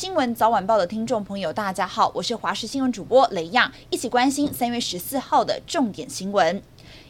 新闻早晚报的听众朋友，大家好，我是华视新闻主播雷亚，一起关心三月十四号的重点新闻。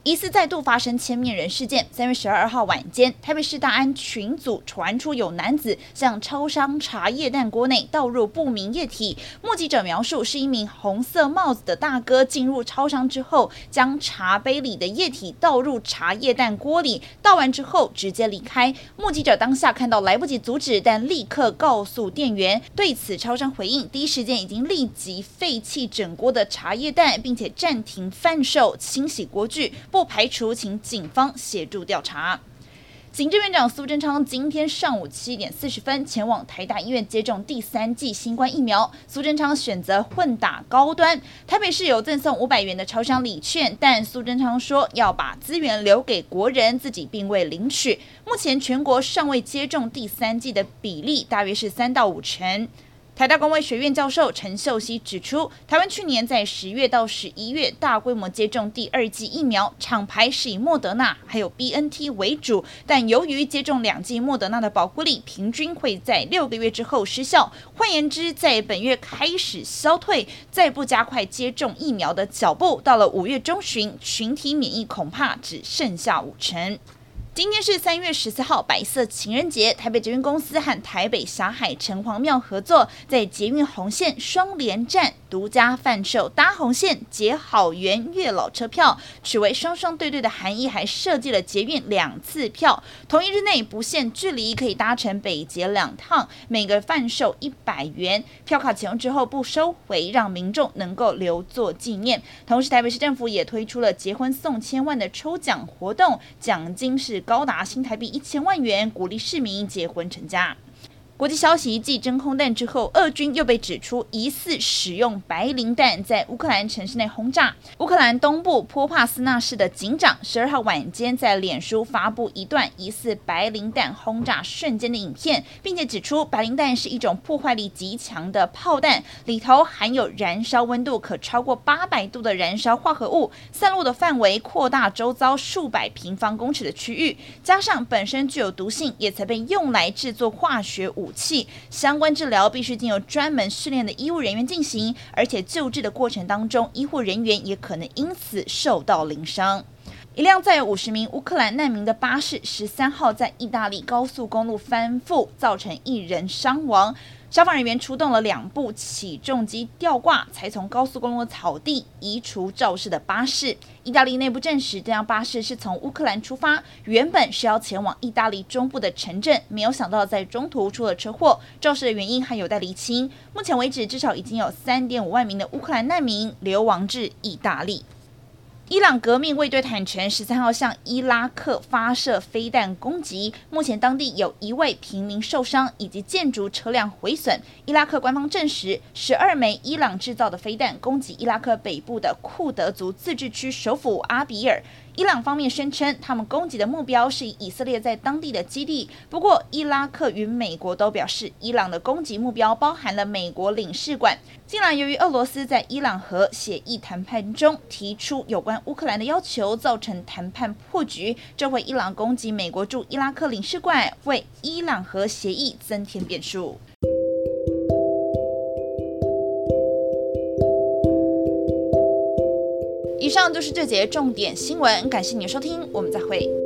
疑似再度发生千面人事件。三月十二号晚间，台北市大安群组传出有男子向超商茶叶蛋锅内倒入不明液体。目击者描述，是一名红色帽子的大哥进入超商之后，将茶杯里的液体倒入茶叶蛋锅里，倒完之后直接离开。目击者当下看到来不及阻止，但立刻告诉店员。对此，超商回应，第一时间已经立即废弃整锅的茶叶蛋，并且暂停贩售、清洗锅具。不排除请警方协助调查。行政院长苏贞昌今天上午七点四十分前往台大医院接种第三剂新冠疫苗。苏贞昌选择混打高端，台北市有赠送五百元的超商礼券，但苏贞昌说要把资源留给国人，自己并未领取。目前全国尚未接种第三剂的比例大约是三到五成。台大公卫学院教授陈秀熙指出，台湾去年在十月到十一月大规模接种第二剂疫苗，厂牌是以莫德纳还有 BNT 为主，但由于接种两剂莫德纳的保护力平均会在六个月之后失效，换言之，在本月开始消退，再不加快接种疫苗的脚步，到了五月中旬，群体免疫恐怕只剩下五成。今天是三月十四号，白色情人节。台北捷运公司和台北霞海城隍庙合作，在捷运红线双连站独家贩售搭红线结好缘月老车票，取为双双对对的含义，还设计了捷运两次票，同一日内不限距离，可以搭乘北捷两趟，每个贩售一百元，票卡启用之后不收回，让民众能够留作纪念。同时，台北市政府也推出了结婚送千万的抽奖活动，奖金是。高达新台币一千万元，鼓励市民结婚成家。国际消息：继真空弹之后，俄军又被指出疑似使用白磷弹在乌克兰城市内轰炸。乌克兰东部波帕斯纳市的警长十二号晚间在脸书发布一段疑似白磷弹轰炸瞬间的影片，并且指出白磷弹是一种破坏力极强的炮弹，里头含有燃烧温度可超过八百度的燃烧化合物，散落的范围扩大周遭数百平方公尺的区域，加上本身具有毒性，也曾被用来制作化学武。武器相关治疗必须经由专门训练的医务人员进行，而且救治的过程当中，医护人员也可能因此受到零伤。一辆载有五十名乌克兰难民的巴士，十三号在意大利高速公路翻覆，造成一人伤亡。消防人员出动了两部起重机吊挂，才从高速公路的草地移除肇事的巴士。意大利内部证实，这辆巴士是从乌克兰出发，原本是要前往意大利中部的城镇，没有想到在中途出了车祸。肇事的原因还有待厘清。目前为止，至少已经有三点五万名的乌克兰难民流亡至意大利。伊朗革命卫队坦承，十三号向伊拉克发射飞弹攻击，目前当地有一位平民受伤，以及建筑车辆毁损。伊拉克官方证实，十二枚伊朗制造的飞弹攻击伊拉克北部的库德族自治区首府阿比尔。伊朗方面声称，他们攻击的目标是以色列在当地的基地。不过，伊拉克与美国都表示，伊朗的攻击目标包含了美国领事馆。近来，由于俄罗斯在伊朗核协议谈判中提出有关乌克兰的要求，造成谈判破局，这回伊朗攻击美国驻伊拉克领事馆，为伊朗核协议增添变数。以上就是这节重点新闻，感谢你的收听，我们再会。